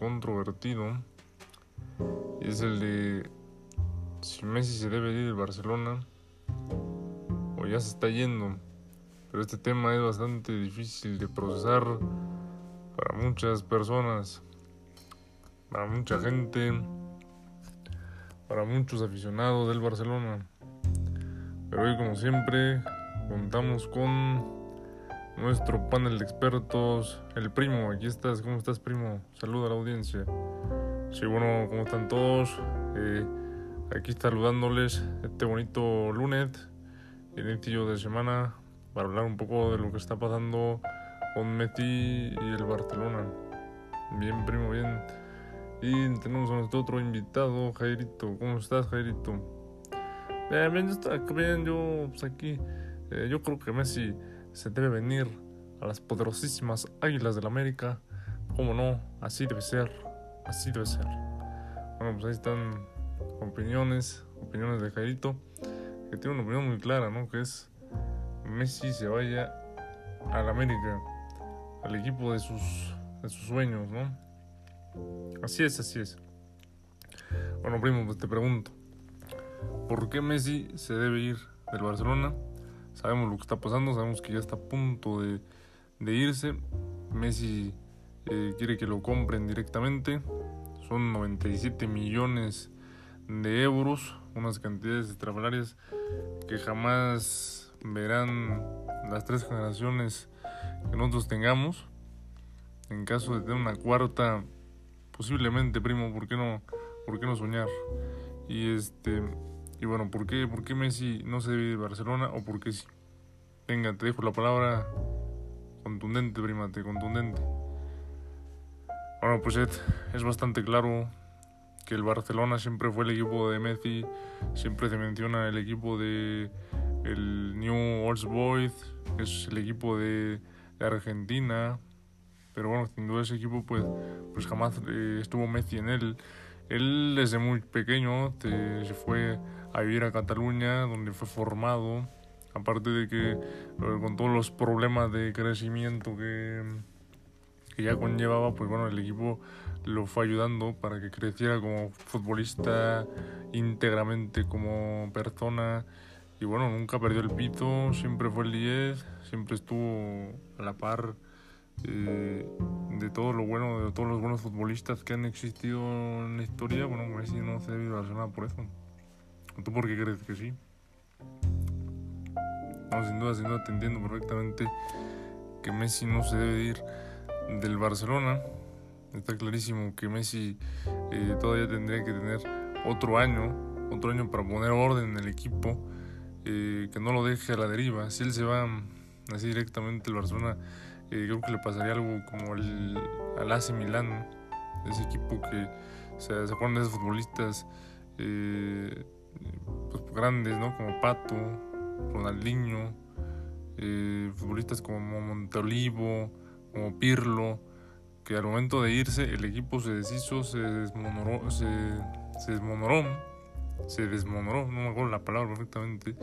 controvertido. Es el de si Messi se debe ir de Barcelona o ya se está yendo. Pero este tema es bastante difícil de procesar para muchas personas, para mucha gente, para muchos aficionados del Barcelona. Pero hoy como siempre contamos con nuestro panel de expertos, el primo, aquí estás, ¿cómo estás primo? Saluda a la audiencia. Sí, bueno, ¿cómo están todos? Eh, aquí saludándoles este bonito lunes, inicio de semana, para hablar un poco de lo que está pasando con Messi y el Barcelona. Bien, primo, bien. Y tenemos a nuestro otro invitado, Jairito. ¿Cómo estás, Jairito? Bien, estoy bien, yo pues aquí. Eh, yo creo que Messi se debe venir a las poderosísimas Águilas del América. ¿Cómo no? Así debe ser. Así debe ser. Bueno, pues ahí están opiniones, opiniones de Jairito, que tiene una opinión muy clara, ¿no? Que es Messi se vaya al América, al equipo de sus, de sus sueños, ¿no? Así es, así es. Bueno, primo, pues te pregunto, ¿por qué Messi se debe ir del Barcelona? Sabemos lo que está pasando, sabemos que ya está a punto de, irse. Messi eh, quiere que lo compren directamente. Son 97 millones de euros, unas cantidades extraordinarias que jamás verán las tres generaciones que nosotros tengamos. En caso de tener una cuarta, posiblemente, primo, ¿por qué no, por qué no soñar? Y este y bueno, ¿por qué, ¿por qué Messi no se debe de Barcelona o por qué sí? Venga, te dejo la palabra contundente, primate, contundente. Bueno, pues es bastante claro que el Barcelona siempre fue el equipo de Messi, siempre se menciona el equipo de el New Old Boys, es el equipo de, de, Argentina, pero bueno, sin duda ese equipo pues, pues jamás eh, estuvo Messi en él. Él desde muy pequeño se fue a vivir a Cataluña, donde fue formado, aparte de que con todos los problemas de crecimiento que, que ya conllevaba, pues bueno, el equipo lo fue ayudando para que creciera como futbolista íntegramente como persona. Y bueno, nunca perdió el pito, siempre fue el 10, siempre estuvo a la par eh, de todo lo bueno, de todos los buenos futbolistas que han existido en la historia, bueno, Messi no se debe relacionar por eso. ¿Tú por qué crees que sí? No, sin duda, sin duda te perfectamente que Messi no se debe ir del Barcelona. Está clarísimo que Messi eh, todavía tendría que tener otro año, otro año para poner orden en el equipo, eh, que no lo deje a la deriva. Si él se va así directamente al Barcelona, eh, creo que le pasaría algo como el, al AC Milán, ese equipo que se, se ponen esos futbolistas pues, grandes, ¿no? Como Pato, Ronaldinho, eh, futbolistas como Monteolivo, como Pirlo, que al momento de irse el equipo se deshizo, se desmonoró, se, se desmonoró, se desmonoró, no me acuerdo la palabra perfectamente,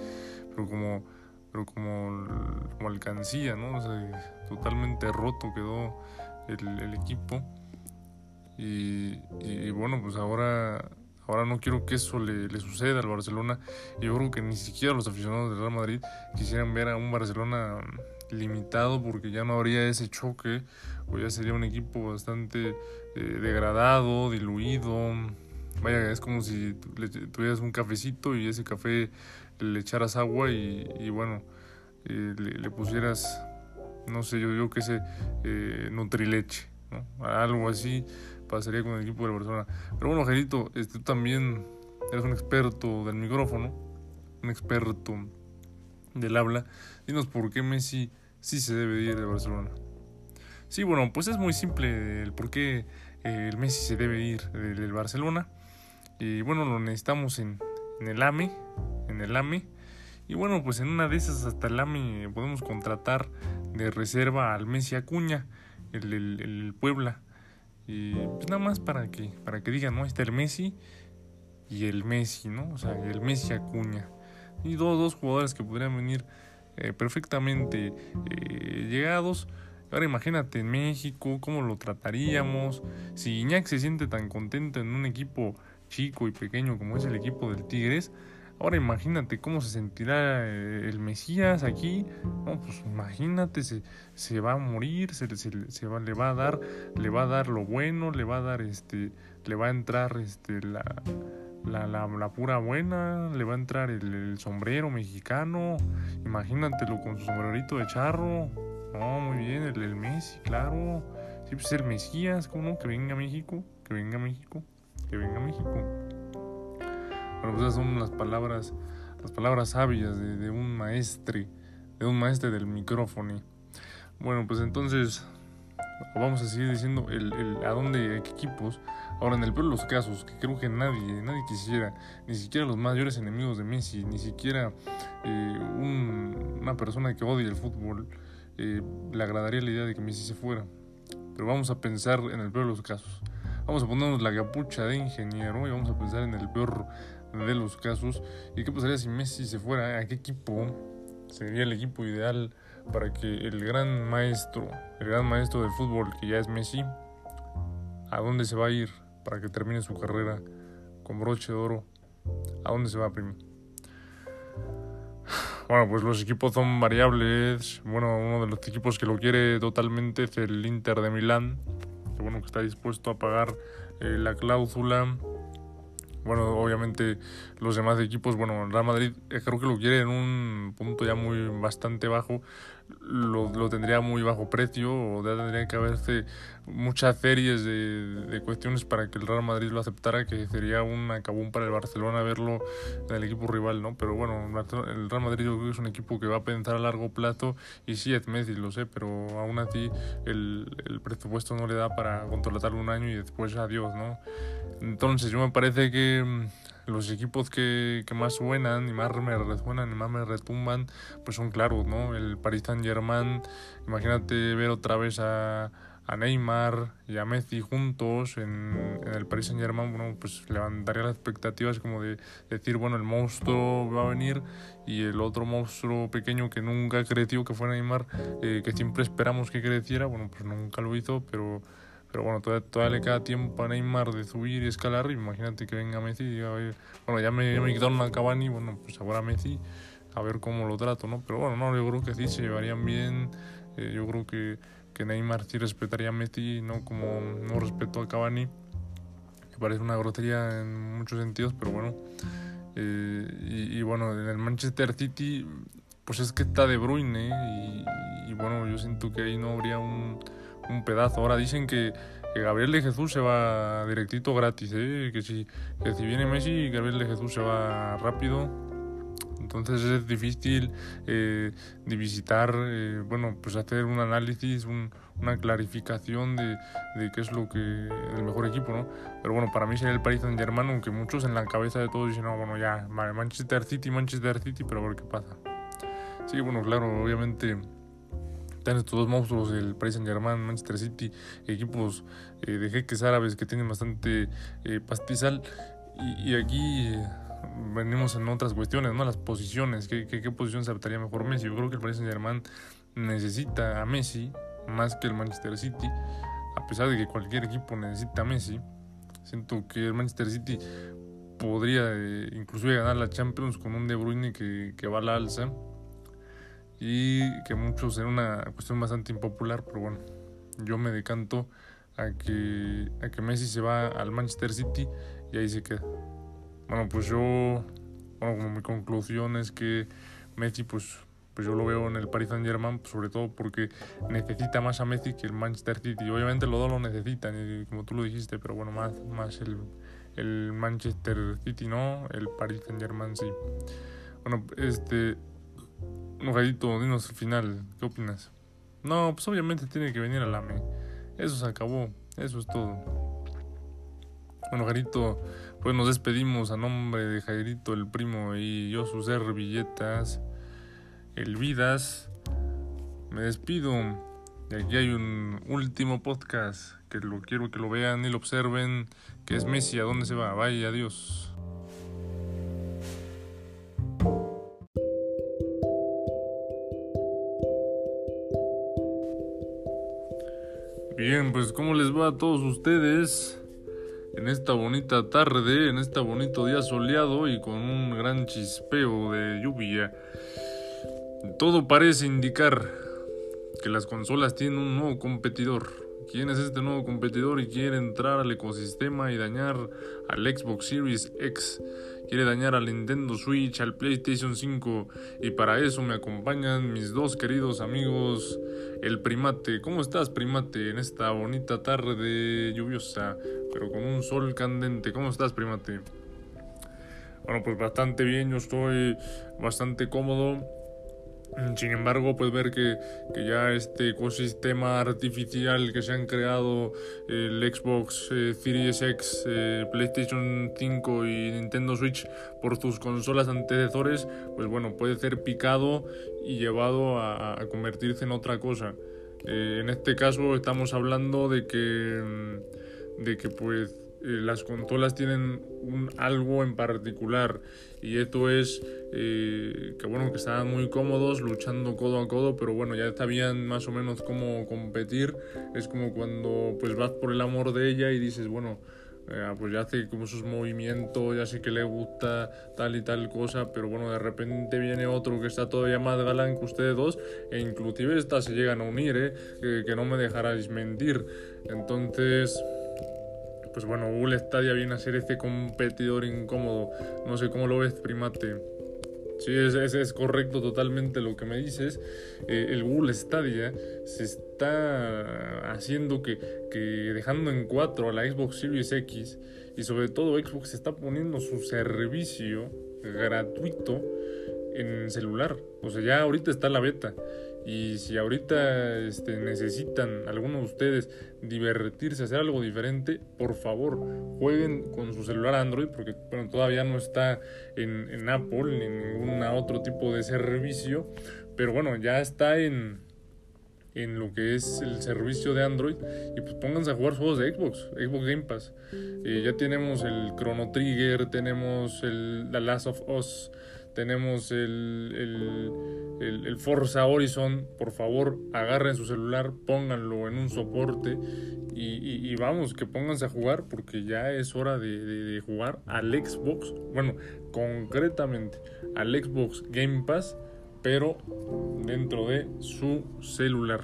pero como, pero como, como alcancía, ¿no? O sea, totalmente roto quedó el, equipo. Y, bueno, pues ahora Ahora no quiero que eso le, le, suceda al Barcelona. Yo creo que ni siquiera los aficionados del Real Madrid quisieran ver a un Barcelona limitado porque ya no habría ese choque o ya sería un equipo bastante eh, degradado, diluido. Vaya, es como si le, tuvieras un cafecito y ese café le echaras agua y, y bueno, eh, le, le, pusieras, no sé, yo digo que ese eh, Nutrileche, ¿no? algo así pasaría con el equipo de Barcelona. Pero bueno, Gerito, este, tú también eres un experto del micrófono, un experto del habla. Dinos por qué Messi sí se debe ir de Barcelona. Sí, bueno, pues es muy simple el por qué eh, el Messi se debe ir del Barcelona. Y bueno, lo necesitamos en, el AME, en el AME. Y bueno, pues en una de esas hasta el AME podemos contratar de reserva al Messi Acuña, el, el, el Puebla. Y pues nada más para que, para que digan, ¿no? Está el Messi y el Messi, ¿no? O sea, el Messi Acuña. Y dos, dos jugadores que podrían venir eh, perfectamente eh, llegados. Ahora imagínate en México, cómo lo trataríamos. Si Iñak se siente tan contento en un equipo chico y pequeño como es el equipo del Tigres, ahora imagínate cómo se sentirá eh, el Mesías aquí. No, pues imagínate, se, se va a morir, se, se, va, le va a dar, le va a dar lo bueno, le va a dar este, le va a entrar este la la, la, la, pura buena, le va a entrar el, sombrero mexicano, imagínatelo con su sombrerito de charro, no, muy bien, el, el Messi, claro, sí, pues el Mesías, ¿cómo? Que venga a México, que venga a México, que venga a México. Bueno, pues esas son las palabras, las palabras sabias de, de un maestre, de un maestre del micrófono. Bueno, pues entonces vamos a seguir diciendo el, el, a dónde, a qué equipos. Ahora, en el peor de los casos, que creo que nadie, nadie quisiera, ni siquiera los mayores enemigos de Messi, ni siquiera eh, un, una persona que odia el fútbol, eh, le agradaría la idea de que Messi se fuera. Pero vamos a pensar en el peor de los casos. Vamos a ponernos la capucha de ingeniero y vamos a pensar en el peor de los casos. ¿Y qué pasaría si Messi se fuera? ¿A qué equipo sería el equipo ideal? para que el gran maestro, el gran maestro del fútbol que ya es Messi, a dónde se va a ir para que termine su carrera con broche de oro, a dónde se va a Primi. Bueno, pues los equipos son variables. Bueno, uno de los equipos que lo quiere totalmente es el Inter de Milán, que bueno, que está dispuesto a pagar eh, la cláusula bueno, obviamente los demás equipos, bueno, Real Madrid eh, creo que lo quiere en un punto ya muy bastante bajo, lo, tendría muy bajo precio, o ya tendría que haberse muchas series de, cuestiones para que el Real Madrid lo aceptara, que sería un acabón para el Barcelona verlo en el equipo rival, ¿no? Pero bueno, el Real Madrid creo que es un equipo que va a pensar a largo plazo, y sí, es Messi, lo sé, pero aún así el, presupuesto no le da para contratarlo un año y después adiós, ¿no? Entonces yo me parece que mm, los equipos que, más suenan y más me resuenan y más me retumban, pues son claros, ¿no? El Paris Saint Germain, imagínate ver otra vez a, a Neymar y a Messi juntos en, en, el Paris Saint Germain, bueno, pues levantaría las expectativas como de decir, bueno, el monstruo va a venir y el otro monstruo pequeño que nunca creció, que fue Neymar, eh, que siempre esperamos que creciera, bueno, pues nunca lo hizo, pero pero bueno, todavía, le queda tiempo a Neymar de subir y escalar. Imagínate que venga Messi y diga, bueno, ya me, ya me quitaron a Cavani, bueno, pues ahora Messi, a ver cómo lo trato, ¿no? Pero bueno, no, yo creo que sí se llevarían bien. Eh, yo creo que, que Neymar sí respetaría a Messi, no como no respetó a Cavani. Me parece una grosería en muchos sentidos, pero bueno. Eh, y, y, bueno, en el Manchester City, pues es que está De Bruyne y, y bueno, yo siento que ahí no habría un un pedazo. Ahora dicen que, Gabriel de Jesús se va directito gratis, ¿eh? que, si, que si viene Messi, Gabriel de Jesús se va rápido. Entonces es difícil eh, de visitar, eh, bueno, pues hacer un análisis, un, una clarificación de, de, qué es lo que el mejor equipo, ¿no? Pero bueno, para mí sería el Paris Saint Germain, aunque muchos en la cabeza de todos dicen, no, bueno, ya, Manchester City, Manchester City, pero a ver qué pasa. Sí, bueno, claro, obviamente están estos dos monstruos, el Paris Saint Germain, Manchester City, equipos eh, de jeques árabes que tienen bastante eh, pastizal. Y, aquí eh, venimos en otras cuestiones, ¿no? Las posiciones, ¿qué, qué, posición se adaptaría mejor Messi? Yo creo que el Paris Saint Germain necesita a Messi más que el Manchester City, a pesar de que cualquier equipo necesita a Messi. Siento que el Manchester City podría eh, ganar la Champions con un De Bruyne que, que va a la alza y que muchos era una cuestión bastante impopular, pero bueno, yo me decanto a que, a que Messi se va al Manchester City y ahí se queda. Bueno, pues yo, bueno, como mi conclusión es que Messi, pues, pues yo lo veo en el Paris Saint Germain, pues sobre todo porque necesita más a Messi que el Manchester City. Obviamente los dos lo necesitan, como tú lo dijiste, pero bueno, más, más el, el Manchester City no, el Paris Saint Germain sí. Bueno, este, Nojadito, dinos al final, ¿qué opinas? No, pues obviamente tiene que venir al AME. Eso se acabó, eso es todo. Bueno, Jairito, pues nos despedimos a nombre de Jairito, el primo, y yo, sus servilletas, el Vidas. Me despido. Y aquí hay un último podcast que lo quiero que lo vean y lo observen, que es Messi, ¿a dónde se va? Vaya, adiós. Bueno, pues ¿cómo les va a todos ustedes en esta bonita tarde, en este bonito día soleado y con un gran chispeo de lluvia? Todo parece indicar que las consolas tienen un nuevo competidor quién es este nuevo competidor y quiere entrar al ecosistema y dañar al Xbox Series X, quiere dañar al Nintendo Switch, al PlayStation 5 y para eso me acompañan mis dos queridos amigos, el primate. ¿Cómo estás primate en esta bonita tarde lluviosa, pero con un sol candente? ¿Cómo estás primate? Bueno, pues bastante bien, yo estoy bastante cómodo sin embargo, puedes ver que, ya este ecosistema artificial que se han creado el Xbox eh, Series X, eh, PlayStation 5 y Nintendo Switch por tus consolas antecesores, pues bueno, puede ser picado y llevado a, convertirse en otra cosa. Eh, en este caso estamos hablando de que, mm, de que pues las consolas tienen algo en particular y esto es eh, que bueno que estaban muy cómodos luchando codo a codo pero bueno ya sabían más o menos cómo competir es como cuando pues vas por el amor de ella y dices bueno eh, pues ya hace como sus movimientos, ya sé que le gusta tal y tal cosa, pero bueno, de repente viene otro que está todavía más galán que ustedes dos, e inclusive estas se llegan a unir, ¿eh? que no me dejaráis mentir. Entonces, pues bueno, Google Stadia viene a ser este competidor incómodo. No sé cómo lo ves, primate. Sí, es, es, correcto totalmente lo que me dices. Eh, el Google Stadia se está haciendo que, que dejando en cuatro a la Xbox Series X y sobre todo Xbox está poniendo su servicio gratuito en celular. O sea, ya ahorita está la beta. Y si ahorita este, necesitan algunos de ustedes divertirse, hacer algo diferente, por favor, jueguen con su celular Android, porque bueno, todavía no está en, en Apple ni en ningún otro tipo de servicio. Pero bueno, ya está en, en lo que es el servicio de Android y pues pónganse a jugar juegos de Xbox, Xbox Game Pass. Eh, ya tenemos el Chrono Trigger, tenemos el The Last of Us, tenemos el, el, Forza Horizon, por favor agarren su celular, pónganlo en un soporte y, vamos, que pónganse a jugar porque ya es hora de, de, jugar al Xbox, bueno, concretamente al Xbox Game Pass, pero dentro de su celular.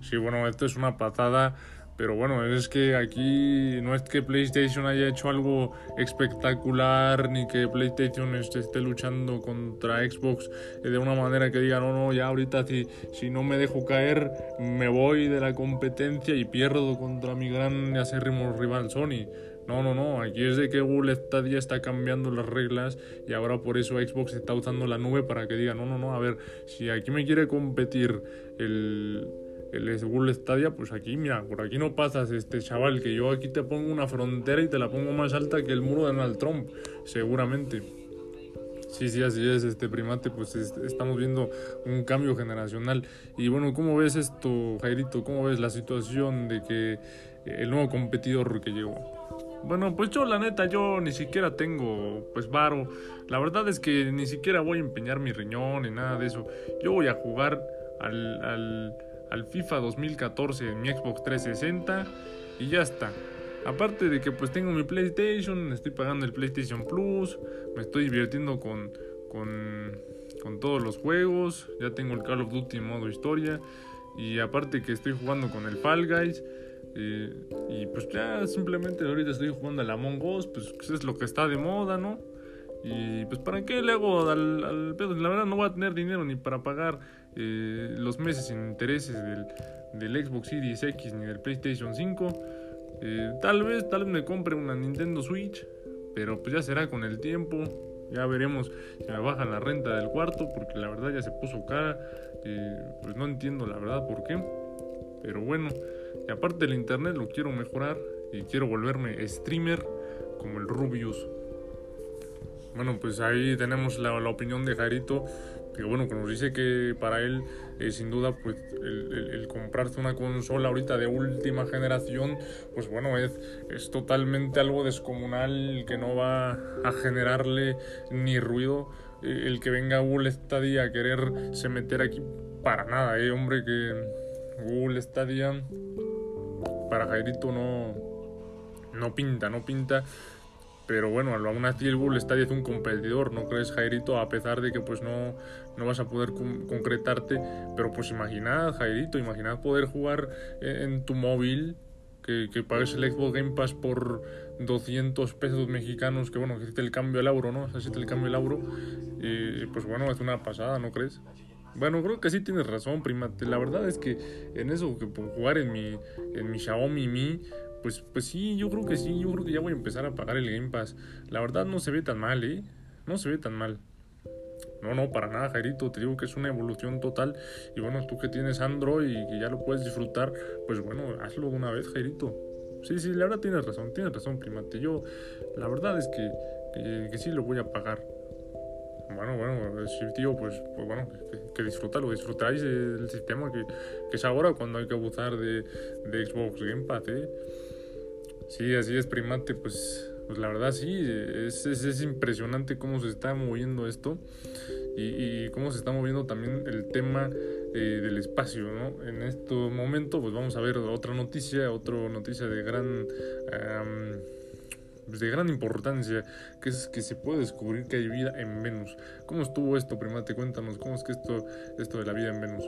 Sí, bueno, esto es una patada pero bueno, es que aquí no es que PlayStation haya hecho algo espectacular ni que PlayStation esté, luchando contra Xbox de una manera que diga, no, no, ya ahorita si, si no me dejo caer me voy de la competencia y pierdo contra mi gran y acérrimo rival Sony. No, no, no, aquí es de que Google Stadia está cambiando las reglas y ahora por eso Xbox está usando la nube para que diga, no, no, no, a ver, si aquí me quiere competir el el Google Stadia, pues aquí, mira, por aquí no pasas, este chaval, que yo aquí te pongo una frontera y te la pongo más alta que el muro de Donald Trump, seguramente. Sí, sí, así es, este primate, pues estamos viendo un cambio generacional. Y bueno, ¿cómo ves esto, Jairito? ¿Cómo ves la situación de que el nuevo competidor que llegó? Bueno, pues yo la neta, yo ni siquiera tengo pues varo. La verdad es que ni siquiera voy a empeñar mi riñón ni nada de eso. Yo voy a jugar al, al al FIFA 2014 en mi Xbox 360 y ya está. Aparte de que pues tengo mi PlayStation, estoy pagando el PlayStation Plus, me estoy divirtiendo con, con, con todos los juegos, ya tengo el Call of Duty en modo historia y aparte que estoy jugando con el Fall Guys. Eh, y pues ya simplemente ahorita estoy jugando al Among Us, pues es lo que está de moda, ¿no? Y pues para qué le hago al, al pedo, la verdad no voy a tener dinero ni para pagar eh, los meses sin intereses del, del, Xbox Series X ni del PlayStation 5. Eh, tal vez, tal vez me compre una Nintendo Switch, pero pues ya será con el tiempo. Ya veremos si me bajan la renta del cuarto, porque la verdad ya se puso cara. Eh, pues no entiendo la verdad por qué. Pero bueno, y aparte del internet lo quiero mejorar y quiero volverme streamer como el Rubius. Bueno, pues ahí tenemos la, la opinión de Jarito que bueno, que nos dice que para él, eh, sin duda, pues el, comprarse una consola ahorita de última generación, pues bueno, es, es totalmente algo descomunal que no va a generarle ni ruido. Eh, el que venga Google Stadia a quererse meter aquí para nada, eh, hombre, que Google Stadia para Jairito no, no pinta, no pinta. Pero bueno, aún así el Bull Stadia es un competidor, ¿no crees, Jairito? A pesar de que pues no, no vas a poder concretarte. Pero pues imaginad, Jairito, imaginad poder jugar en, tu móvil, que, que, pagues el Xbox Game Pass por 200 pesos mexicanos, que bueno, que existe el cambio al euro, ¿no? Existe el cambio al euro. Y pues bueno, es una pasada, ¿no crees? Bueno, creo que sí tienes razón, prima. La verdad es que en eso, que por jugar en mi, en mi Xiaomi Mi, pues, pues sí, yo creo que sí, yo creo que ya voy a empezar a pagar el Game Pass. La verdad no se ve tan mal, ¿eh? No se ve tan mal. No, no, para nada, Jairito. Te digo que es una evolución total. Y bueno, tú que tienes Android y que ya lo puedes disfrutar, pues bueno, hazlo una vez, Jairito. Sí, sí, la verdad tienes razón, tienes razón, primate. Yo, la verdad es que, que, sí lo voy a pagar. Bueno, bueno, sí, tío, pues, pues bueno, que, que disfrutáis el sistema que, que es ahora cuando hay que abusar de, de Xbox Game Pass, ¿eh? Sí, así es, primate, pues, pues la verdad sí, es, es, impresionante cómo se está moviendo esto y, cómo se está moviendo también el tema eh, del espacio, ¿no? En este momento, pues vamos a ver otra noticia, otra noticia de gran... Pues, de gran importancia, que es que se puede descubrir que hay vida en Venus. ¿Cómo estuvo esto, primate? Cuéntanos, ¿cómo es que esto, esto de la vida en Venus?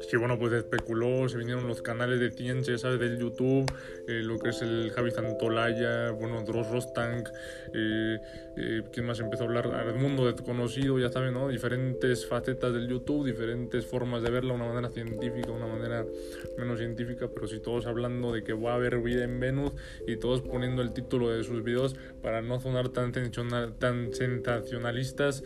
Sí, bueno, pues especuló, se vinieron los canales de ciencia, ¿sabes? Del YouTube, eh, lo que es el Javi Santolaya, bueno, Dross Rostank, eh, eh, ¿quién más empezó a hablar? Al mundo desconocido, ya saben, ¿no? Diferentes facetas del YouTube, diferentes formas de verla, una manera científica, una manera menos científica, pero sí todos hablando de que va a haber vida en Venus y todos poniendo el título de sus videos para no sonar tan, tan sensacionalistas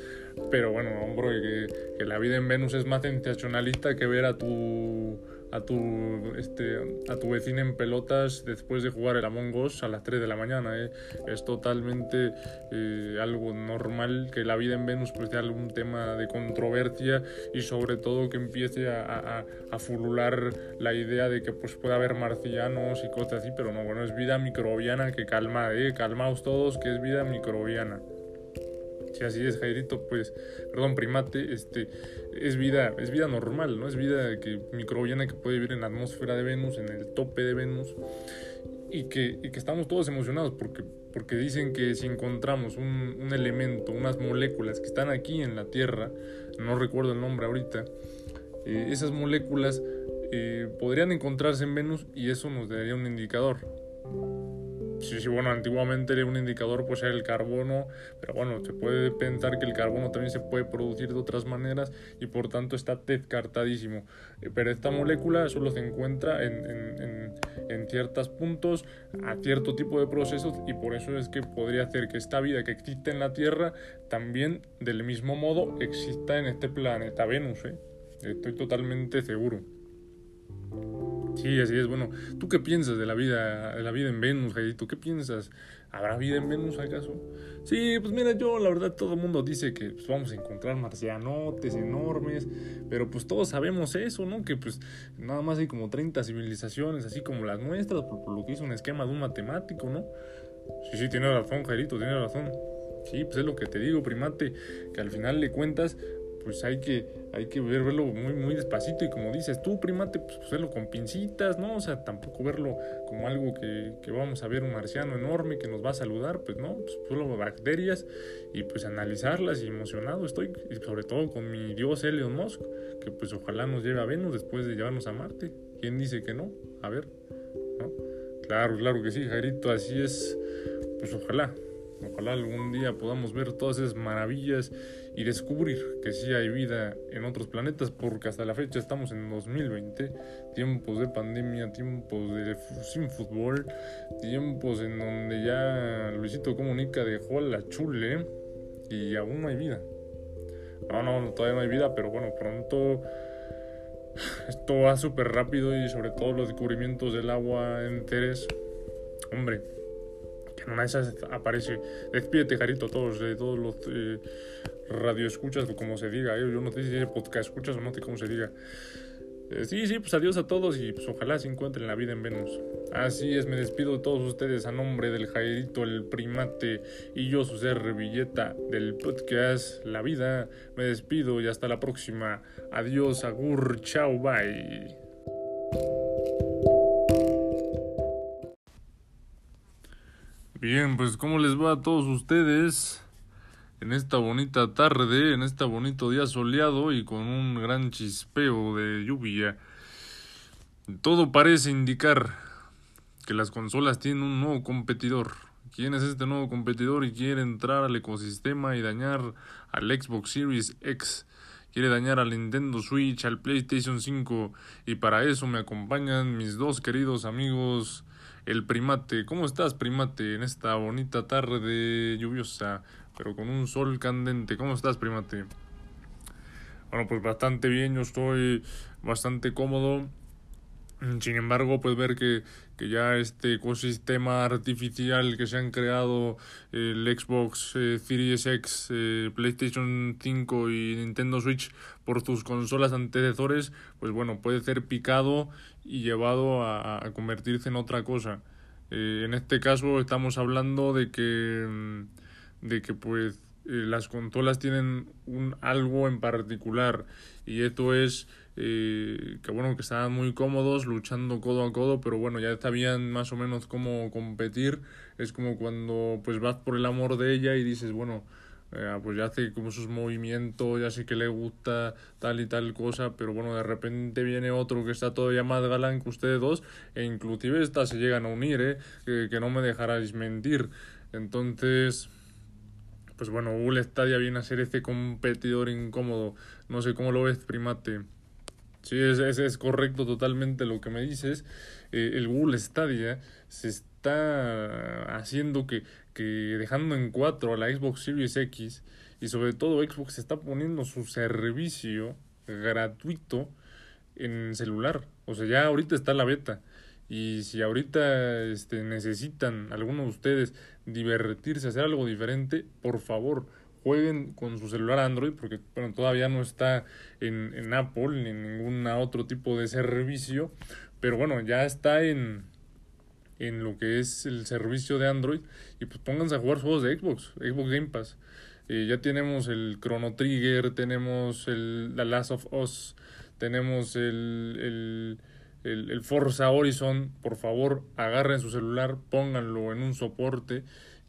pero bueno, hombre, que, la vida en Venus es más sensacionalista que ver a tu a tu este a tu vecina en pelotas después de jugar el Among Us a las 3 de la mañana ¿eh? es totalmente eh, algo normal que la vida en Venus pues sea algún tema de controversia y sobre todo que empiece a, a, a fulular la idea de que pues puede haber marcianos y cosas así pero no bueno es vida microbiana que calma eh calmaos todos que es vida microbiana si así es Jairito, pues, perdón, primate, este, es vida, es vida normal, ¿no? Es vida que, microbiana que puede vivir en la atmósfera de Venus, en el tope de Venus, y que, y que estamos todos emocionados porque, porque dicen que si encontramos un, un, elemento, unas moléculas que están aquí en la Tierra, no recuerdo el nombre ahorita, eh, esas moléculas eh, podrían encontrarse en Venus y eso nos daría un indicador. Sí, sí, bueno, antiguamente un indicador pues era el carbono, pero bueno, se puede pensar que el carbono también se puede producir de otras maneras y por tanto está descartadísimo. Eh, pero esta molécula solo se encuentra en, ciertos puntos, a cierto tipo de procesos y por eso es que podría hacer que esta vida que existe en la Tierra también del mismo modo exista en este planeta Venus. ¿eh? Estoy totalmente seguro. Sí, así es. Bueno, ¿tú qué piensas de la vida, de la vida en Venus, Jairito? ¿Qué piensas? ¿Habrá vida en Venus acaso? Sí, pues mira, yo la verdad todo el mundo dice que pues, vamos a encontrar marcianotes enormes, pero pues todos sabemos eso, ¿no? Que pues nada más hay como 30 civilizaciones, así como las nuestras, por, por lo que hizo un esquema de un matemático, ¿no? Sí, sí, tiene razón, Jairito, tiene razón. Sí, pues es lo que te digo, primate, que al final le cuentas, pues hay que, hay que verlo muy, muy despacito y como dices tú, primate, pues, pues, con pincitas, ¿no? O sea, tampoco verlo como algo que, que, vamos a ver un marciano enorme que nos va a saludar, pues no, pues solo bacterias y pues analizarlas y emocionado estoy, y sobre todo con mi dios Elon Musk, que pues ojalá nos lleve a Venus después de llevarnos a Marte. ¿Quién dice que no? A ver, ¿no? Claro, claro que sí, Jairito, así es, pues ojalá. Ojalá algún día podamos ver todas esas maravillas y descubrir que sí hay vida en otros planetas, porque hasta la fecha estamos en 2020, tiempos de pandemia, tiempos de sin fútbol, tiempos en donde ya Luisito Comunica dejó a la chule y aún no hay vida. No, no, todavía no hay vida, pero bueno, pronto esto va súper rápido y sobre todo los descubrimientos del agua en Teres. Hombre, en una de esas aparece. Despídete, Jarito, todos, de todos los eh, radioescuchas, o como se diga. ¿eh? Yo no sé si es podcast escuchas o no sé cómo se diga. Eh, sí, sí, pues adiós a todos y pues ojalá se encuentren la vida en Venus. Así es, me despido de todos ustedes a nombre del Jairito, el primate y yo, su ser Villeta del podcast La Vida. Me despido y hasta la próxima. Adiós, agur, chao, bye. Bien, pues ¿cómo les va a todos ustedes en esta bonita tarde, en este bonito día soleado y con un gran chispeo de lluvia? Todo parece indicar que las consolas tienen un nuevo competidor. ¿Quién es este nuevo competidor y quiere entrar al ecosistema y dañar al Xbox Series X? Quiere dañar al Nintendo Switch, al PlayStation 5 y para eso me acompañan mis dos queridos amigos el primate. ¿Cómo estás, primate, en esta bonita tarde lluviosa, pero con un sol candente? ¿Cómo estás, primate? Bueno, pues bastante bien, yo estoy bastante cómodo. Sin embargo, pues ver que, que ya este ecosistema artificial que se han creado el Xbox eh, Series X, eh, PlayStation 5 y Nintendo Switch por sus consolas antecesores, pues bueno, puede ser picado y llevado a, convertirse en otra cosa. Eh, en este caso estamos hablando de que, mm, de que pues las consolas tienen un algo en particular y esto es eh, que bueno que estaban muy cómodos luchando codo a codo pero bueno ya sabían más o menos cómo competir es como cuando pues vas por el amor de ella y dices bueno eh, pues ya hace como sus movimientos, ya sé que le gusta tal y tal cosa, pero bueno, de repente viene otro que está todavía más galán que ustedes dos, e inclusive estas se llegan a unir, ¿eh? que, que no me dejaráis mentir. Entonces, pues bueno, Google Stadia viene a ser ese competidor incómodo. No sé cómo lo ves, primate. Sí, es, es, es correcto totalmente lo que me dices. Eh, el Google Stadia se está haciendo que que dejando en cuatro a la Xbox Series X y sobre todo Xbox está poniendo su servicio gratuito en celular. O sea, ya ahorita está la beta. Y si ahorita este, necesitan algunos de ustedes divertirse, hacer algo diferente, por favor, jueguen con su celular Android, porque bueno, todavía no está en, en Apple ni en ningún otro tipo de servicio. Pero bueno, ya está en, en lo que es el servicio de Android y pues pónganse a jugar juegos de Xbox, Xbox Game Pass. Eh, ya tenemos el Chrono Trigger, tenemos el The Last of Us, tenemos el, el, el, Forza Horizon. Por favor, agarren su celular, pónganlo en un soporte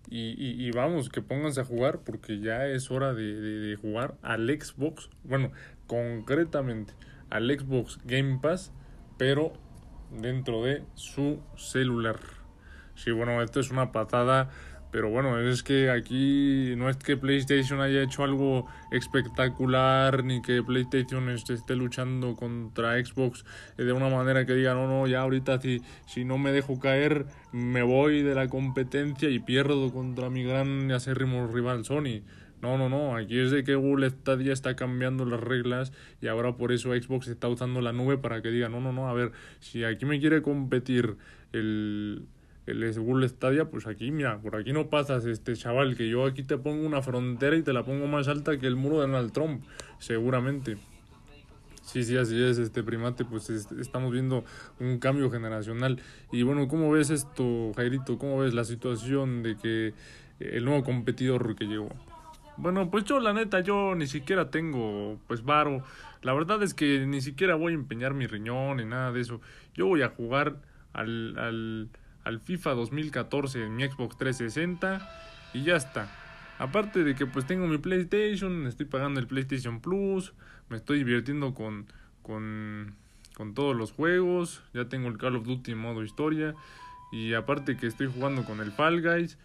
y, y, y, vamos, que pónganse a jugar porque ya es hora de, de, de jugar al Xbox, bueno, concretamente al Xbox Game Pass, pero dentro de su celular. Sí, bueno, esto es una patada, pero bueno, es que aquí no es que PlayStation haya hecho algo espectacular, ni que PlayStation esté luchando contra Xbox de una manera que diga, no, no, ya ahorita si, si no me dejo caer, me voy de la competencia y pierdo contra mi gran y acérrimo rival Sony. No, no, no, aquí es de que Google Stadia está cambiando las reglas y ahora por eso Xbox está usando la nube para que diga, no, no, no, a ver, si aquí me quiere competir el, el Google Stadia, pues aquí, mira, por aquí no pasas, este chaval, que yo aquí te pongo una frontera y te la pongo más alta que el muro de Donald Trump, seguramente. Sí, sí, así es, este primate, pues estamos viendo un cambio generacional. Y bueno, ¿cómo ves esto, Jairito? ¿Cómo ves la situación de que el nuevo competidor que llegó? Bueno, pues yo la neta, yo ni siquiera tengo pues varo. La verdad es que ni siquiera voy a empeñar mi riñón ni nada de eso. Yo voy a jugar al, al, al FIFA 2014 en mi Xbox 360 y ya está. Aparte de que pues tengo mi PlayStation, estoy pagando el PlayStation Plus, me estoy divirtiendo con, con, con todos los juegos, ya tengo el Call of Duty en modo historia y aparte que estoy jugando con el Fall Guys.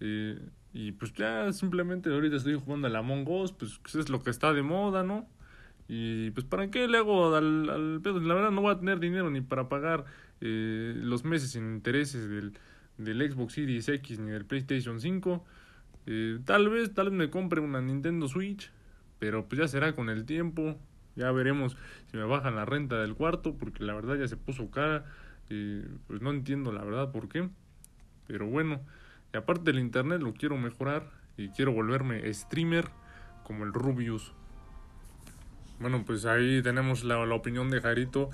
Eh, y pues ya simplemente ahorita estoy jugando al Among Us, pues es lo que está de moda, ¿no? Y pues para qué le hago al, al pedo, la verdad no voy a tener dinero ni para pagar eh, los meses sin intereses del, del Xbox Series X ni del PlayStation 5. Eh, tal vez, tal vez me compre una Nintendo Switch, pero pues ya será con el tiempo. Ya veremos si me bajan la renta del cuarto, porque la verdad ya se puso cara. Eh, pues no entiendo la verdad por qué. Pero bueno. Y aparte del internet lo quiero mejorar y quiero volverme streamer como el Rubius. Bueno, pues ahí tenemos la, la opinión de Jarito,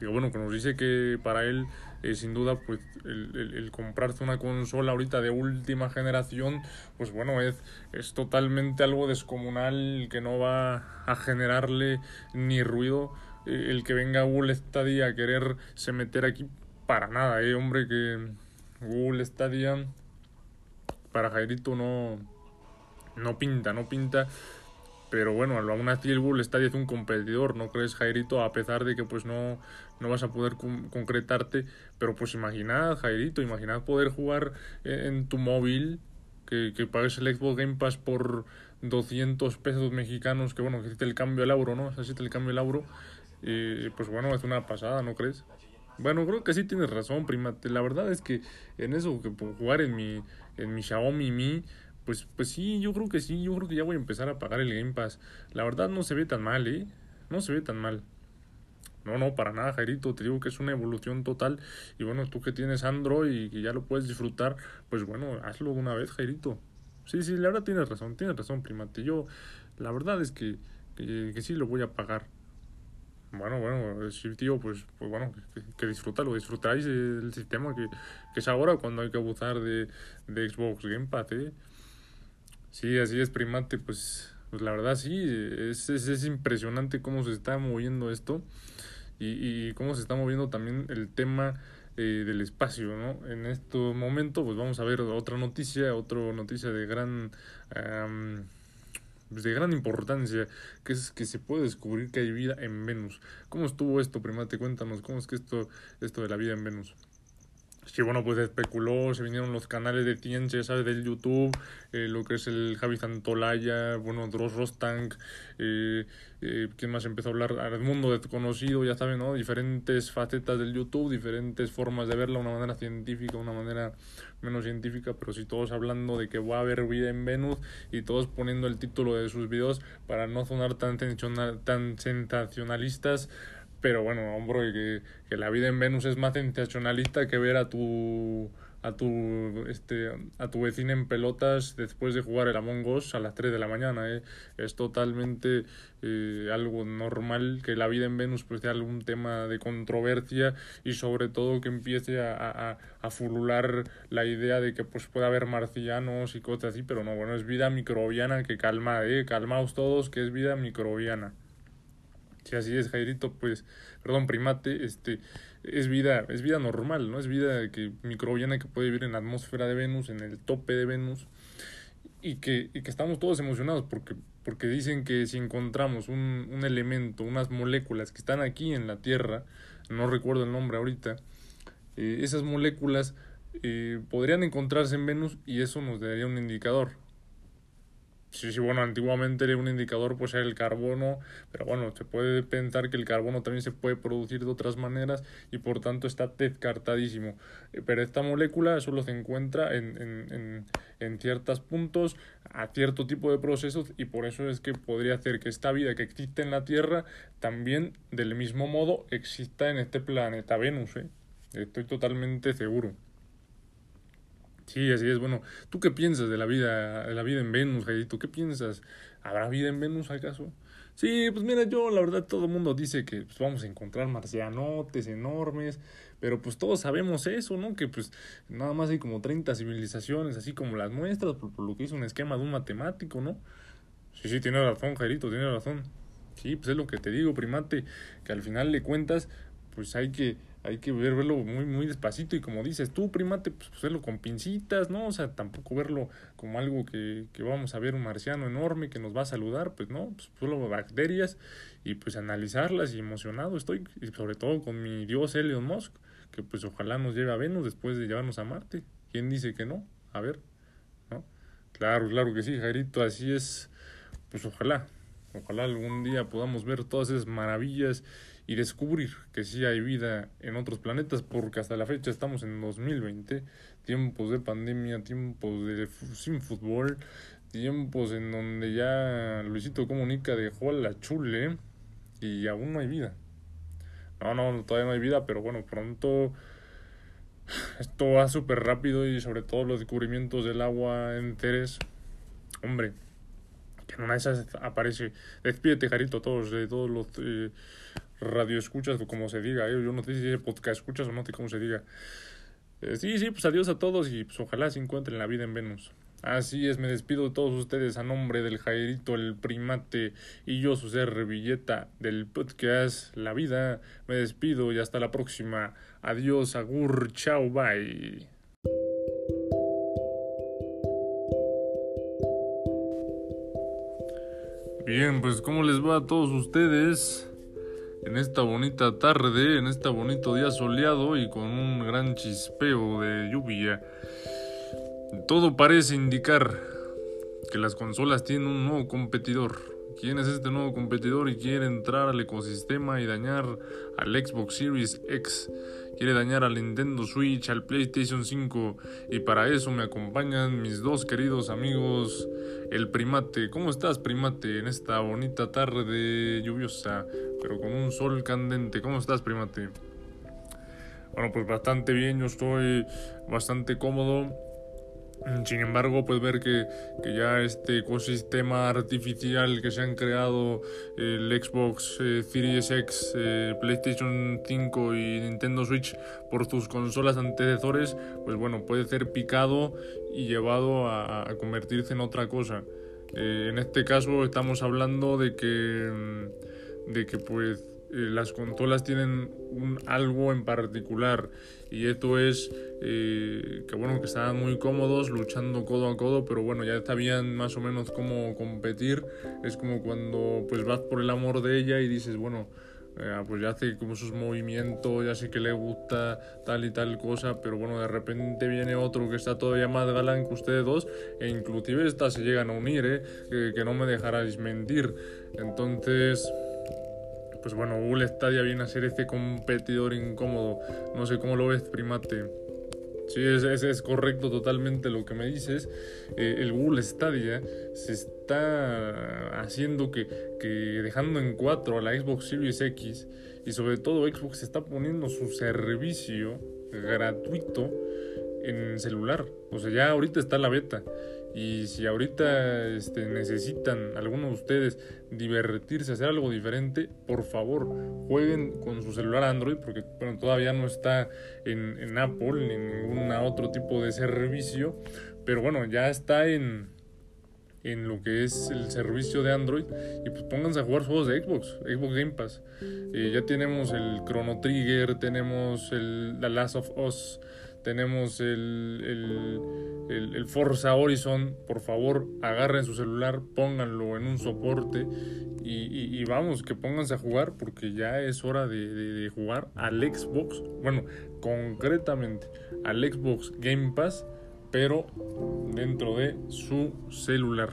que bueno, que nos dice que para él, eh, sin duda, pues el, comprarse una consola ahorita de última generación, pues bueno, es, es totalmente algo descomunal que no va a generarle ni ruido. Eh, el que venga Google Stadia a quererse meter aquí, para nada, eh, hombre, que Google Stadia para Jairito no, no pinta, no pinta. Pero bueno, aún así el Google Stadia es un competidor, ¿no crees, Jairito? A pesar de que pues no, no vas a poder concretarte. Pero pues imaginad, Jairito, imaginad poder jugar en, tu móvil, que, que pagues el Xbox Game Pass por 200 pesos mexicanos, que bueno, que existe el cambio al euro, ¿no? Existe el cambio al euro. Y pues bueno, es una pasada, ¿no crees? Bueno, creo que sí tienes razón, prima. La verdad es que en eso, que jugar en mi, en mi Xiaomi Mi, pues, pues sí, yo creo que sí, yo creo que ya voy a empezar a pagar el Game Pass. La verdad no se ve tan mal, ¿eh? No se ve tan mal. No, no, para nada, Jairito, te digo que es una evolución total. Y bueno, tú que tienes Android y que ya lo puedes disfrutar, pues bueno, hazlo una vez, Jairito. Sí, sí, la verdad tienes razón, tienes razón, primate. Yo, la verdad es que, que, sí lo voy a pagar. Bueno, bueno, sí, tío, pues, pues bueno, que, que disfrútalo, disfrutáis el sistema que, que es ahora cuando hay que abusar de, de Xbox Game Pass, ¿eh? Sí, así es, primate, pues, pues la verdad sí, es, es, es impresionante cómo se está moviendo esto y, y cómo se está moviendo también el tema eh, del espacio, ¿no? En este momento, pues vamos a ver otra noticia, otra noticia de gran... de gran importancia, que es que se puede descubrir que hay vida en Venus. ¿Cómo estuvo esto, primate? Cuéntanos, ¿cómo es que esto, esto de la vida en Venus? Sí, bueno, pues especuló, se vinieron los canales de ciencia, ¿sabes? Del YouTube, eh, lo que es el Javi Santolaya, bueno, Dross Rostank, eh, eh, ¿quién más empezó a hablar? Al mundo desconocido, ya saben, ¿no? Diferentes facetas del YouTube, diferentes formas de verla, una manera científica, una manera menos científica, pero sí todos hablando de que va a haber vida en Venus y todos poniendo el título de sus videos para no sonar tan, tan sensacionalistas pero bueno, hombre, que, que la vida en Venus es más sensacionalista que ver a tu a tu este a tu vecina en pelotas después de jugar el Among Us a las 3 de la mañana ¿eh? es totalmente eh, algo normal que la vida en Venus pues sea algún tema de controversia y sobre todo que empiece a, a, a fulular la idea de que pues puede haber marcianos y cosas así pero no bueno es vida microbiana que calma eh calmaos todos que es vida microbiana si así es, Jairito, pues, perdón, primate, este, es vida, es vida normal, ¿no? Es vida que microbiana que puede vivir en la atmósfera de Venus, en el tope de Venus, y que, y que estamos todos emocionados porque, porque dicen que si encontramos un, un elemento, unas moléculas que están aquí en la Tierra, no recuerdo el nombre ahorita, eh, esas moléculas eh, podrían encontrarse en Venus y eso nos daría un indicador. Sí, sí, bueno, antiguamente un indicador pues era el carbono, pero bueno, se puede pensar que el carbono también se puede producir de otras maneras y por tanto está descartadísimo. Eh, pero esta molécula solo se encuentra en, en, en, en ciertos puntos, a cierto tipo de procesos y por eso es que podría hacer que esta vida que existe en la Tierra también del mismo modo exista en este planeta Venus. ¿eh? Estoy totalmente seguro. Sí, así es. Bueno, ¿tú qué piensas de la vida, de la vida en Venus, ¿Tú ¿Qué piensas? ¿Habrá vida en Venus acaso? Sí, pues mira, yo la verdad todo el mundo dice que pues, vamos a encontrar marcianotes enormes, pero pues todos sabemos eso, ¿no? Que pues nada más hay como 30 civilizaciones, así como las nuestras, por, lo que hizo un esquema de un matemático, ¿no? Sí, sí, tiene razón, Jairito, tiene razón. Sí, pues es lo que te digo, primate, que al final de cuentas, pues hay que hay que verlo muy muy despacito y como dices tú primate pues, pues, con pincitas no o sea tampoco verlo como algo que, que vamos a ver un marciano enorme que nos va a saludar pues no pues solo bacterias y pues analizarlas y emocionado estoy y sobre todo con mi dios Elon Musk que pues ojalá nos lleve a Venus después de llevarnos a Marte. Quién dice que no a ver no claro claro que sí Jairito así es. Pues ojalá ojalá algún día podamos ver todas esas maravillas y descubrir que sí hay vida en otros planetas, porque hasta la fecha estamos en 2020, tiempos de pandemia, tiempos de sin fútbol, tiempos en donde ya Luisito Comunica dejó a la chule y aún no hay vida. No, no, todavía no hay vida, pero bueno, pronto esto va súper rápido y sobre todo los descubrimientos del agua en Teres. Hombre, que en una de esas aparece. Despídete, Jarito, todos, de todos los eh, radio escuchas o como se diga. Eh, yo no sé si es podcast escuchas o no sé cómo se diga. Eh, sí, sí, pues adiós a todos y pues ojalá se encuentren la vida en Venus. Así es, me despido de todos ustedes a nombre del Jairito, el primate y yo, su ser del podcast La Vida. Me despido y hasta la próxima. Adiós, agur, chao, bye. Bien, pues ¿cómo les va a todos ustedes? En esta bonita tarde, en este bonito día soleado y con un gran chispeo de lluvia. Todo parece indicar que las consolas tienen un nuevo competidor. ¿Quién es este nuevo competidor y quiere entrar al ecosistema y dañar al Xbox Series X? Quiere dañar al Nintendo Switch, al PlayStation 5 y para eso me acompañan mis dos queridos amigos, el Primate. ¿Cómo estás, Primate, en esta bonita tarde lluviosa, pero con un sol candente? ¿Cómo estás, Primate? Bueno, pues bastante bien, yo estoy bastante cómodo sin embargo, pues ver que, que, ya este ecosistema artificial que se han creado el Xbox eh, Series X, eh, PlayStation 5 y Nintendo Switch por sus consolas antecesores, pues bueno, puede ser picado y llevado a, convertirse en otra cosa. Eh, en este caso estamos hablando de que, mm, de que pues las consolas tienen algo en particular y esto es eh, que bueno que estaban muy cómodos luchando codo a codo pero bueno ya sabían más o menos cómo competir. Es como cuando pues vas por el amor de ella y dices bueno eh, pues ya hace como sus movimientos ya sé que le gusta tal y tal cosa pero bueno de repente viene otro que está todavía más galán que ustedes dos e inclusive estas se llegan a unir eh, que no me dejaráis mentir. Entonces pues bueno, Google Stadia viene a ser este competidor incómodo. No sé cómo lo ves, primate. Sí, es, es, correcto totalmente lo que me dices. Eh, el Google Stadia se está haciendo que, que dejando en cuatro a la Xbox Series X y sobre todo Xbox está poniendo su servicio gratuito en celular. O sea, ya ahorita está la beta. Y si ahorita este, necesitan, algunos de ustedes, divertirse, hacer algo diferente, por favor, jueguen con su celular Android, porque bueno, todavía no está en, en Apple ni en ningún otro tipo de servicio, pero bueno, ya está en, en lo que es el servicio de Android y pues pónganse a jugar juegos de Xbox, Xbox Game Pass. Eh, ya tenemos el Chrono Trigger, tenemos el The Last of Us, tenemos el, el, Forza Horizon, por favor agarren su celular, pónganlo en un soporte y, vamos, que pónganse a jugar porque ya es hora de, jugar al Xbox, bueno, concretamente al Xbox Game Pass, pero dentro de su celular.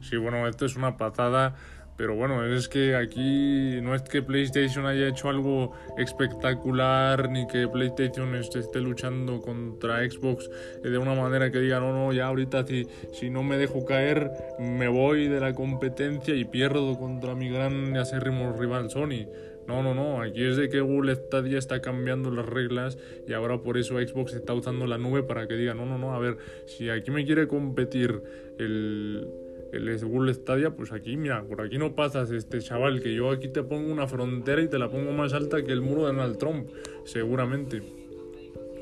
Sí, bueno, esto es una patada pero bueno, es que aquí no es que PlayStation haya hecho algo espectacular ni que PlayStation esté, luchando contra Xbox de una manera que diga, no, no, ya ahorita si, si no me dejo caer me voy de la competencia y pierdo contra mi gran y acérrimo rival Sony. No, no, no, aquí es de que Google Stadia está cambiando las reglas y ahora por eso Xbox está usando la nube para que diga, no, no, no, a ver, si aquí me quiere competir el el Google Stadia, pues aquí, mira, por aquí no pasas, este chaval, que yo aquí te pongo una frontera y te la pongo más alta que el muro de Donald Trump, seguramente.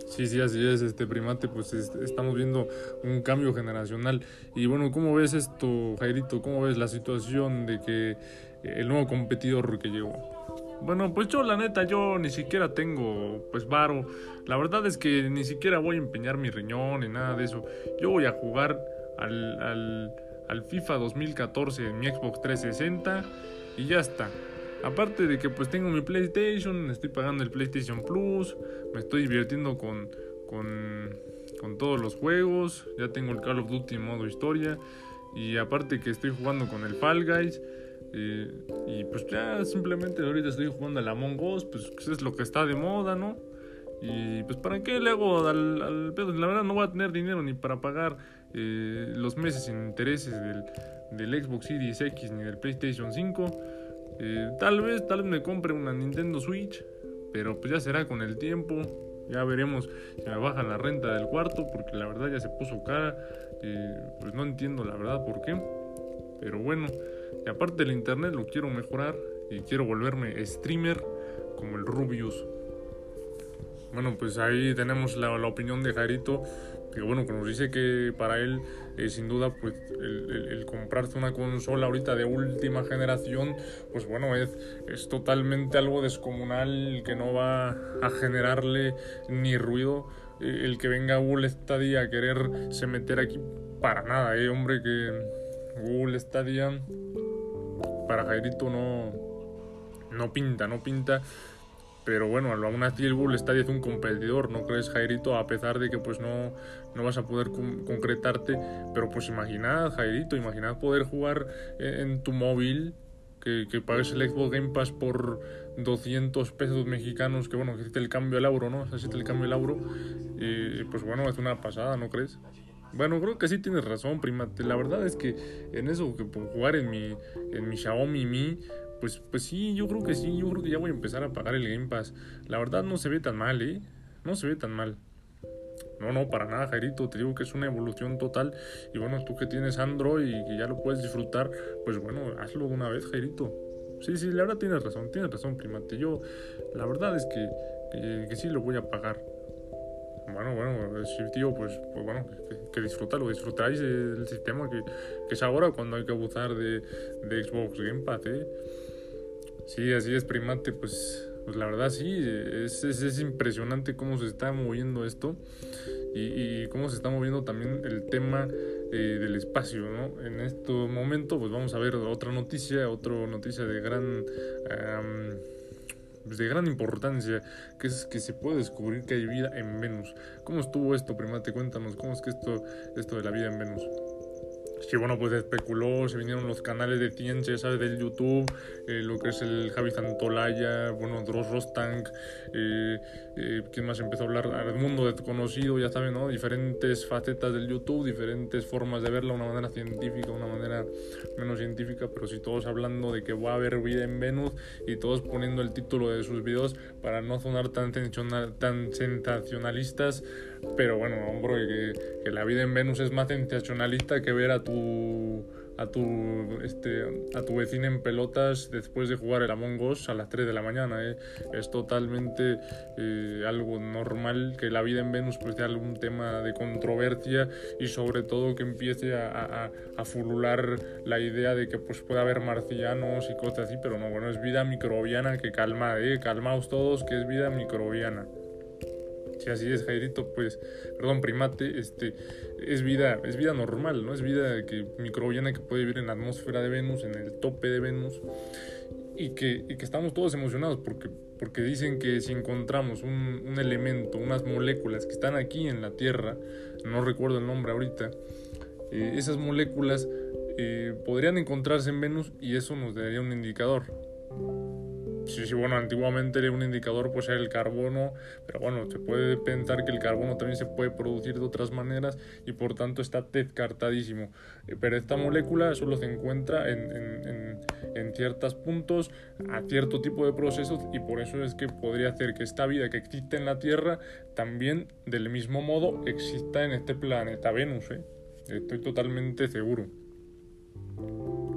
Sí, sí, así es, este primate, pues estamos viendo un cambio generacional. Y bueno, ¿cómo ves esto, Jairito? ¿Cómo ves la situación de que el nuevo competidor que llegó? Bueno, pues yo la neta, yo ni siquiera tengo pues varo. La verdad es que ni siquiera voy a empeñar mi riñón ni nada de eso. Yo voy a jugar al, al al FIFA 2014 en mi Xbox 360 y ya está. Aparte de que pues tengo mi PlayStation, estoy pagando el PlayStation Plus, me estoy divirtiendo con, con, con todos los juegos, ya tengo el Call of Duty en modo historia y aparte que estoy jugando con el Fall Guys. Eh, y pues ya simplemente ahorita estoy jugando al Among Us, pues es lo que está de moda, ¿no? Y pues para qué le hago al, al pedo, la verdad no voy a tener dinero ni para pagar eh, los meses sin intereses del, del, Xbox Series X ni del PlayStation 5. Eh, tal vez, tal vez me compre una Nintendo Switch, pero pues ya será con el tiempo. Ya veremos si me baja la renta del cuarto, porque la verdad ya se puso cara. Eh, pues no entiendo la verdad por qué. Pero bueno, y aparte del internet lo quiero mejorar y quiero volverme streamer como el Rubius. Bueno, pues ahí tenemos la, la opinión de Jarito que bueno, que nos dice que para él, eh, sin duda, pues el, el, comprarse una consola ahorita de última generación, pues bueno, es, es totalmente algo descomunal que no va a generarle ni ruido eh, el que venga Google Stadia a quererse meter aquí para nada, eh, hombre, que Google Stadia para Jairito no, no pinta, no pinta. Pero bueno, aún así el Bull Stadia es un competidor, ¿no crees, Jairito? A pesar de que pues no, no vas a poder concretarte. Pero pues imaginad, Jairito, imaginad poder jugar en, tu móvil, que, que, pagues el Xbox Game Pass por 200 pesos mexicanos, que bueno, hiciste el cambio al euro, ¿no? Hiciste el cambio al euro. Y pues bueno, es una pasada, ¿no crees? Bueno, creo que sí tienes razón, prima. La verdad es que en eso, que por jugar en mi, en mi Xiaomi Mi, pues, pues sí, yo creo que sí, yo creo que ya voy a empezar a pagar el Game Pass. La verdad no se ve tan mal, ¿eh? No se ve tan mal. No, no, para nada, Jairito. Te digo que es una evolución total. Y bueno, tú que tienes Android y que ya lo puedes disfrutar, pues bueno, hazlo una vez, Jairito. Sí, sí, la verdad tienes razón, tienes razón, primate. Yo, la verdad es que, que, que sí lo voy a pagar bueno, bueno, sí, tío, pues, pues bueno, que, que disfrútalo, disfrutáis el sistema que, que, es ahora cuando hay que abusar de, de Xbox Game Pass, ¿eh? Sí, así es, primate, pues, pues la verdad sí, es, es, es impresionante cómo se está moviendo esto y, y cómo se está moviendo también el tema eh, del espacio, ¿no? En este momento, pues vamos a ver otra noticia, otra noticia de gran de gran importancia, que es que se puede descubrir que hay vida en Venus. ¿Cómo estuvo esto, primate? Cuéntanos, ¿cómo es que esto, esto de la vida en Venus? Sí, bueno, pues especuló, se vinieron los canales de ciencia, ¿sabes? Del YouTube, eh, lo que es el Javi Santolaya, bueno, Dross Rostank, eh, eh, ¿quién más empezó a hablar? Al mundo desconocido, ya saben, ¿no? Diferentes facetas del YouTube, diferentes formas de verla, una manera científica, una manera menos científica, pero sí todos hablando de que va a haber vida en Venus y todos poniendo el título de sus videos para no sonar tan, tan sensacionalistas, pero bueno, hombre, que, la vida en Venus es más sensacionalista que ver a tu a tu este a tu vecina en pelotas después de jugar el Among Us a las 3 de la mañana ¿eh? es totalmente eh, algo normal que la vida en Venus pues sea algún tema de controversia y sobre todo que empiece a, a, a fulular la idea de que pues puede haber marcianos y cosas así pero no bueno es vida microbiana que calma eh calmaos todos que es vida microbiana si así es Jairito, pues, perdón, primate, este, es vida, es vida normal, ¿no? Es vida que microbiana que puede vivir en la atmósfera de Venus, en el tope de Venus, y que, y que estamos todos emocionados porque, porque dicen que si encontramos un, un, elemento, unas moléculas que están aquí en la Tierra, no recuerdo el nombre ahorita, eh, esas moléculas eh, podrían encontrarse en Venus y eso nos daría un indicador sí, sí, bueno, antiguamente un indicador pues era el carbono, pero bueno, se puede pensar que el carbono también se puede producir de otras maneras y por tanto está descartadísimo. Eh, pero esta molécula solo se encuentra en, en, ciertos puntos, a cierto tipo de procesos y por eso es que podría hacer que esta vida que existe en la Tierra también del mismo modo exista en este planeta Venus. ¿eh? Estoy totalmente seguro.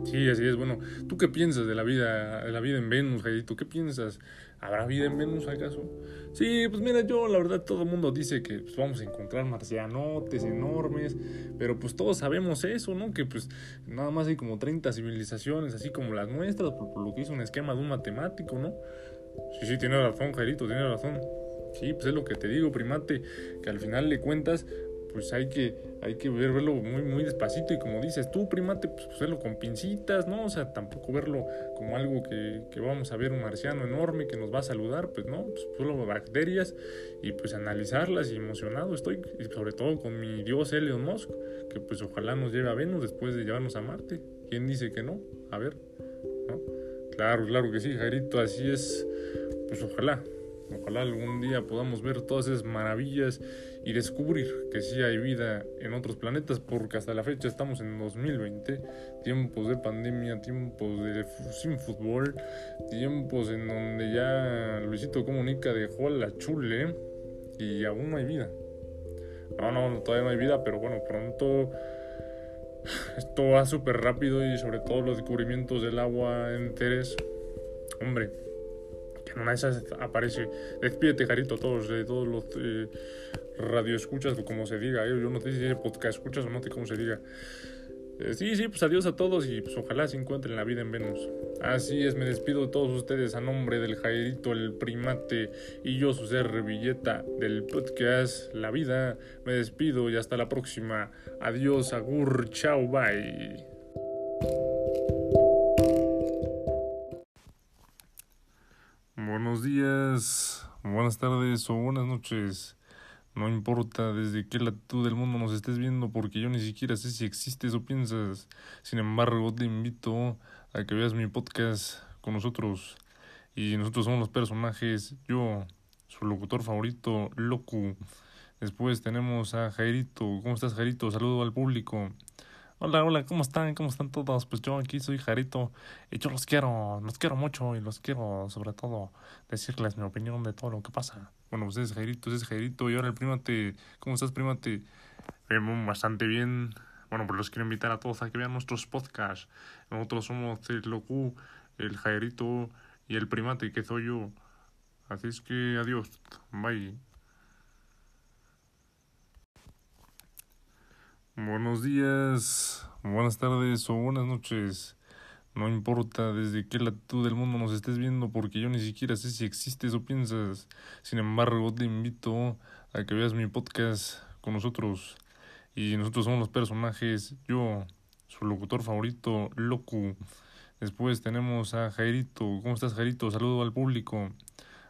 Sí, así es. Bueno, ¿tú qué piensas de la vida, de la vida en Venus, Jairito? ¿Qué piensas? ¿Habrá vida en Venus acaso? Sí, pues mira, yo la verdad todo el mundo dice que pues, vamos a encontrar marcianotes enormes, pero pues todos sabemos eso, ¿no? Que pues nada más hay como 30 civilizaciones, así como las nuestras, por, lo que hizo un esquema de un matemático, ¿no? Sí, sí, tiene razón, Jairito, tiene razón. Sí, pues es lo que te digo, primate, que al final de cuentas, pues hay que, hay que verlo muy, muy despacito y como dices tú, primate, pues, pues, verlo con pincitas, ¿no? O sea, tampoco verlo como algo que, que, vamos a ver un marciano enorme que nos va a saludar, pues no, pues solo bacterias y pues analizarlas y emocionado estoy, sobre todo con mi dios Elon Musk, que pues ojalá nos lleve a Venus después de llevarnos a Marte. ¿Quién dice que no? A ver, ¿no? Claro, claro que sí, Jairito, así es, pues ojalá. Ojalá algún día podamos ver todas esas maravillas y descubrir que sí hay vida en otros planetas, porque hasta la fecha estamos en 2020, tiempos de pandemia, tiempos de sin fútbol, tiempos en donde ya Luisito Comunica dejó a la chule y aún no hay vida. No, no, todavía no hay vida, pero bueno, pronto esto va súper rápido y sobre todo los descubrimientos del agua en Teres. Hombre, en una de esas aparece. Despídete, Jarito, todos, de todos los eh, radioescuchas, o como se diga. Eh, yo no sé si es podcast escuchas o no sé cómo se diga. Eh, sí, sí, pues adiós a todos y pues ojalá se encuentren la vida en Venus. Así es, me despido de todos ustedes a nombre del Jairito, el primate y yo, su ser Villeta del podcast La Vida. Me despido y hasta la próxima. Adiós, agur, chao, bye. Buenos días, buenas tardes o buenas noches. No importa desde qué latitud del mundo nos estés viendo porque yo ni siquiera sé si existes o piensas. Sin embargo, te invito a que veas mi podcast con nosotros. Y nosotros somos los personajes. Yo, su locutor favorito, Locu. Después tenemos a Jairito. ¿Cómo estás, Jairito? Saludo al público. Hola, hola, ¿cómo están? ¿Cómo están todos? Pues yo aquí soy Jarito y yo los quiero, los quiero mucho y los quiero sobre todo decirles mi opinión de todo lo que pasa. Bueno, pues es Jairito, es Jairito y ahora el primate, ¿cómo estás primate? Bien, bastante bien. Bueno, pues los quiero invitar a todos a que vean nuestros podcasts. Nosotros somos el Locu, el Jairito y el primate que soy yo. Así es que adiós, bye. Buenos días, buenas tardes o buenas noches. No importa desde qué latitud del mundo nos estés viendo porque yo ni siquiera sé si existes o piensas. Sin embargo, te invito a que veas mi podcast con nosotros. Y nosotros somos los personajes. Yo, su locutor favorito, Locu. Después tenemos a Jairito. ¿Cómo estás, Jairito? Saludo al público.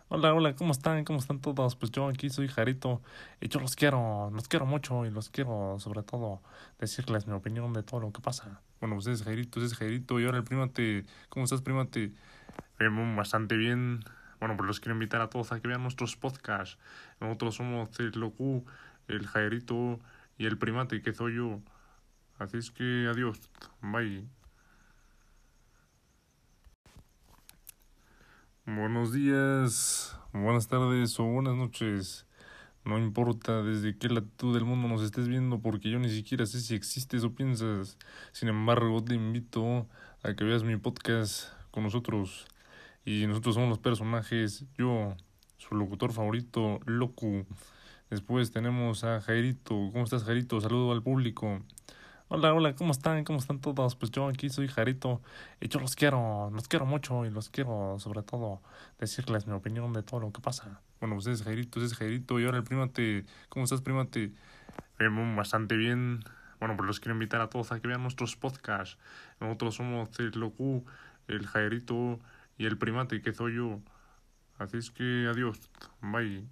Hola, hola, ¿cómo están? ¿Cómo están todos? Pues yo aquí soy Jarito y yo los quiero, los quiero mucho y los quiero sobre todo decirles mi opinión de todo lo que pasa. Bueno, pues es Jairito, es Jairito y ahora el primate, ¿cómo estás primate? Bien, bastante bien. Bueno, pues los quiero invitar a todos a que vean nuestros podcasts. Nosotros somos el Locu, el Jairito y el primate que soy yo. Así es que adiós, bye. Buenos días, buenas tardes o buenas noches. No importa desde qué latitud del mundo nos estés viendo porque yo ni siquiera sé si existes o piensas. Sin embargo, te invito a que veas mi podcast con nosotros. Y nosotros somos los personajes. Yo, su locutor favorito, Locu. Después tenemos a Jairito. ¿Cómo estás, Jairito? Saludo al público. Hola, hola, ¿cómo están? ¿Cómo están todos? Pues yo aquí soy Jarito y yo los quiero, los quiero mucho y los quiero sobre todo decirles mi opinión de todo lo que pasa. Bueno, pues es Jairito, es Jairito y ahora el primate, ¿cómo estás primate? Bien, bastante bien. Bueno, pues los quiero invitar a todos a que vean nuestros podcasts. Nosotros somos el Locu, el Jairito y el primate que soy yo. Así es que adiós, bye.